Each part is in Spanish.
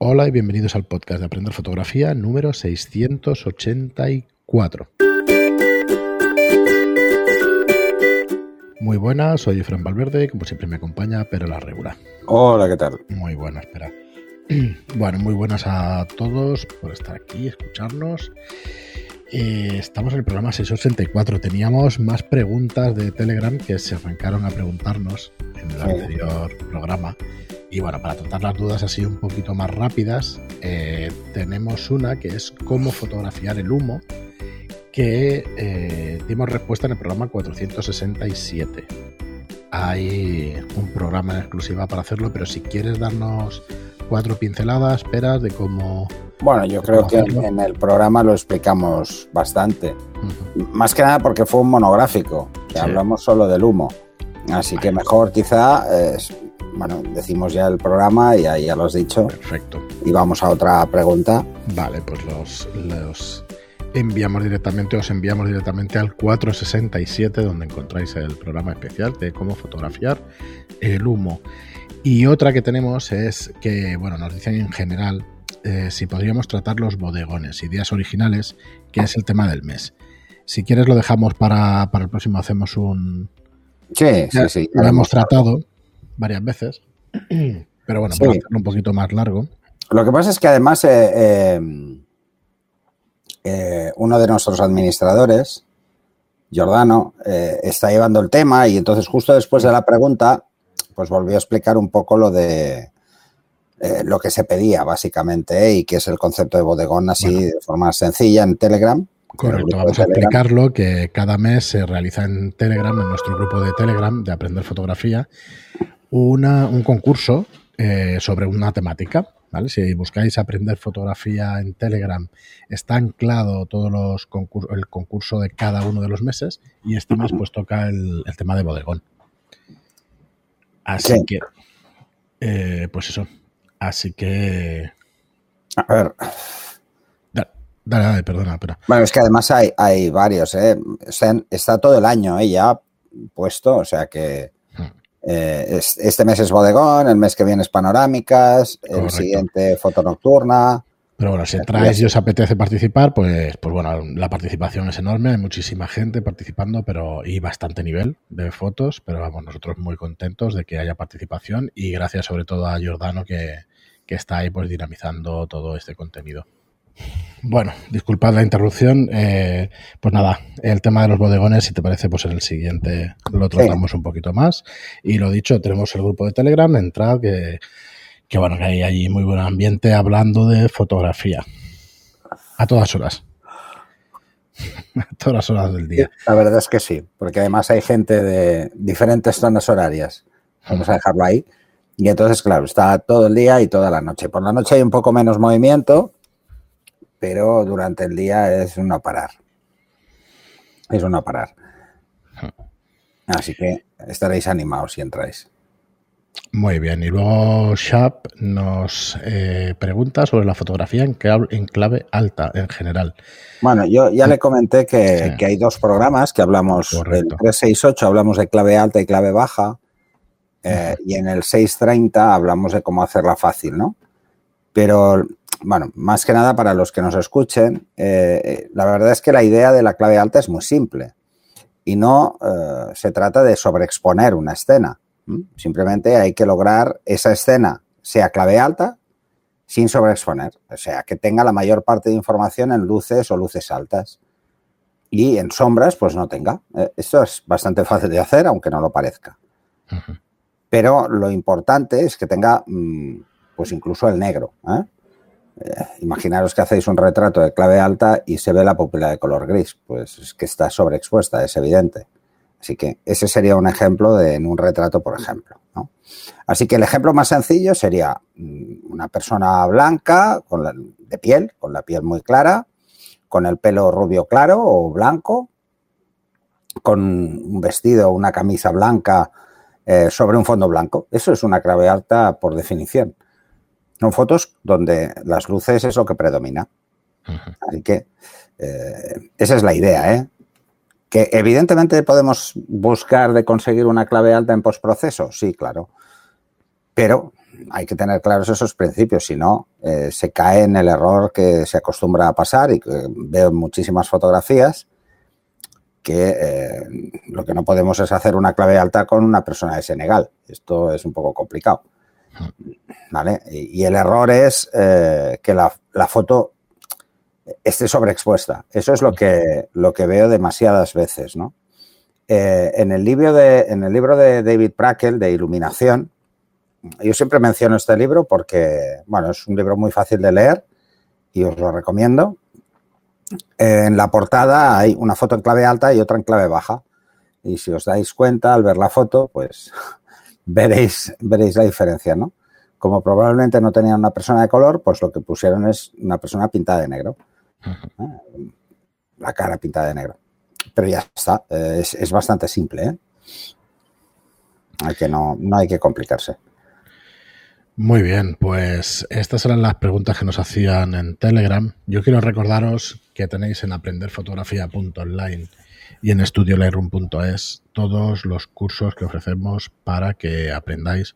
Hola y bienvenidos al podcast de Aprender Fotografía número 684. Muy buenas, soy Fran Valverde, como siempre me acompaña Pero la Regula. Hola, ¿qué tal? Muy buenas, espera. Bueno, muy buenas a todos por estar aquí, escucharnos. Eh, estamos en el programa 684. Teníamos más preguntas de Telegram que se arrancaron a preguntarnos en el anterior programa. Y bueno, para tratar las dudas así un poquito más rápidas, eh, tenemos una que es cómo fotografiar el humo, que eh, dimos respuesta en el programa 467. Hay un programa en exclusiva para hacerlo, pero si quieres darnos cuatro pinceladas, esperas de cómo... Bueno, yo creo que en el programa lo explicamos bastante. Más que nada porque fue un monográfico, que hablamos solo del humo. Así que mejor quizá, bueno, decimos ya el programa y ahí ya lo has dicho. Perfecto. Y vamos a otra pregunta. Vale, pues los, los enviamos directamente, os enviamos directamente al 467 donde encontráis el programa especial de cómo fotografiar el humo. Y otra que tenemos es que, bueno, nos dicen en general eh, si podríamos tratar los bodegones, ideas originales, que es el tema del mes. Si quieres lo dejamos para, para el próximo, hacemos un... Sí, sí, sí. Lo hemos tratado varias veces, pero bueno, para hacerlo un poquito más largo. Lo que pasa es que además eh, eh, eh, uno de nuestros administradores, Giordano, está llevando el tema y entonces justo después de la pregunta, pues volvió a explicar un poco lo de lo que se pedía básicamente y que es el concepto de bodegón así de forma sencilla en Telegram. Correcto, vamos a explicarlo que cada mes se realiza en Telegram, en nuestro grupo de Telegram de Aprender Fotografía, un concurso eh, sobre una temática. ¿vale? Si buscáis aprender fotografía en Telegram, está anclado todos los el concurso de cada uno de los meses y este mes pues toca el, tema de bodegón. Así que, eh, pues eso. Así que... A ver. Dale, dale, perdona, pero... Bueno, es que además hay, hay varios, ¿eh? Está, todo el año ¿eh? ya puesto, o sea que eh, este mes es bodegón, el mes que viene es panorámicas, el siguiente foto nocturna. Pero bueno, si entráis y os apetece participar, pues, pues bueno, la participación es enorme, hay muchísima gente participando, pero y bastante nivel de fotos, pero vamos, nosotros muy contentos de que haya participación y gracias sobre todo a Giordano que, que está ahí pues dinamizando todo este contenido. Bueno, disculpad la interrupción. Eh, pues nada, el tema de los bodegones, si te parece, pues en el siguiente lo tratamos un poquito más. Y lo dicho, tenemos el grupo de Telegram, entrad, que, que bueno, que hay allí muy buen ambiente hablando de fotografía. A todas horas. A todas horas del día. La verdad es que sí, porque además hay gente de diferentes zonas horarias. Vamos a dejarlo ahí. Y entonces, claro, está todo el día y toda la noche. Por la noche hay un poco menos movimiento, pero durante el día es una parar. Es una parar. Así que estaréis animados si entráis. Muy bien, y luego Shap nos eh, pregunta sobre la fotografía en clave, alta en general. Bueno, yo ya le comenté que, hay dos programas que hablamos, Correcto. el 368 hablamos de clave alta y clave baja, eh, y en el 630 hablamos de cómo hacerla fácil, ¿no? Pero bueno, más que nada para los que nos escuchen, eh, la verdad es que la idea de la clave alta es muy simple y no eh, se trata de sobreexponer una escena. Simplemente hay que lograr esa escena sea clave alta sin sobreexponer, o sea, que tenga la mayor parte de información en luces o luces altas y en sombras pues no tenga. Eh, esto es bastante fácil de hacer, aunque no lo parezca. Pero lo importante es que tenga mm, pues incluso el negro. Eh, imaginaros que hacéis un retrato de clave alta y se ve la pupila de color gris, pues es que está sobreexpuesta, es evidente. Así que ese sería un ejemplo de en un retrato, por ejemplo. Así que el ejemplo más sencillo sería mm, una persona blanca, de piel, con la piel muy clara, con el pelo rubio claro o blanco, con un vestido, una camisa blanca eh, sobre un fondo blanco. Eso es una clave alta por definición. Son fotos donde las luces es lo que predomina. Así que eh, esa es la idea, ¿eh? Que evidentemente podemos buscar de conseguir una clave alta en postproceso, sí, claro. Pero hay que tener claros esos principios, si no, eh, se cae en el error que se acostumbra a pasar y que veo en muchísimas fotografías que eh, lo que no podemos es hacer una clave alta con una persona de Senegal. Esto es un poco complicado. ¿Vale? Y, el error es eh, que la, foto esté sobreexpuesta. Eso es lo que, lo que veo demasiadas veces, ¿no? en, el libro de, en el libro de David Prakel, de Iluminación, yo siempre menciono este libro porque, bueno, es un libro muy fácil de leer y os lo recomiendo. En la portada hay una foto en clave alta y otra en clave baja. Y si os dais cuenta al ver la foto, pues veréis, veréis la diferencia, ¿no? Como probablemente no tenían una persona de color, pues lo que pusieron es una persona pintada de negro. ¿Eh? La cara pintada de negro. Pero ya está, es, es bastante simple, ¿eh? Hay que no, no hay que complicarse. Muy bien, pues estas eran las preguntas que nos hacían en Telegram. Yo quiero recordaros que tenéis en aprenderfotografía.online y en estudiolightroom.es todos los cursos que ofrecemos para que aprendáis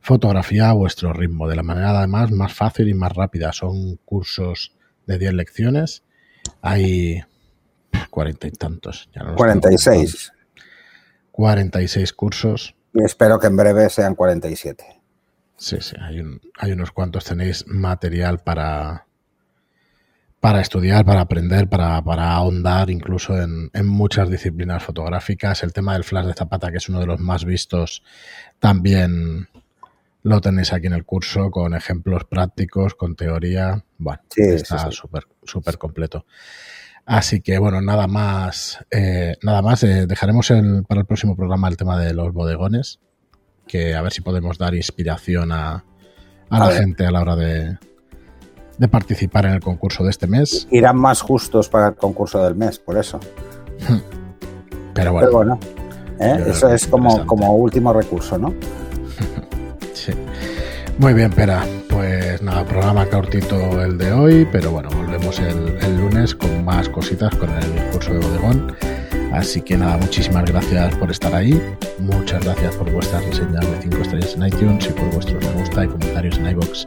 fotografía a vuestro ritmo, de la manera además más fácil y más rápida. Son cursos de 10 lecciones. Hay cuarenta y tantos. Ya no 46. 46 cursos. Y espero que en breve sean 47. Sí, sí, hay, hay unos cuantos, tenéis material para, para estudiar, para aprender, para, ahondar incluso en, muchas disciplinas fotográficas. El tema del flash de zapata, que es uno de los más vistos, también lo tenéis aquí en el curso con ejemplos prácticos, con teoría. Bueno, está súper súper completo. Así que bueno, nada más, eh, nada más. Eh, dejaremos el, para el próximo programa el tema de los bodegones, que a ver si podemos dar inspiración a, la gente a la hora de, de participar en el concurso de este mes. Irán más justos para el concurso del mes, por eso. Pero bueno. ¿eh? eso es como, como último recurso, ¿no? sí. Muy bien, Pera. Pues nada, programa cortito el de hoy, pero bueno, volvemos el, el lunes con más cositas con el curso de bodegón. Así que nada, muchísimas gracias por estar ahí. Muchas gracias por vuestras reseñas de 5 estrellas en iTunes y por vuestros me gusta y comentarios en iBox.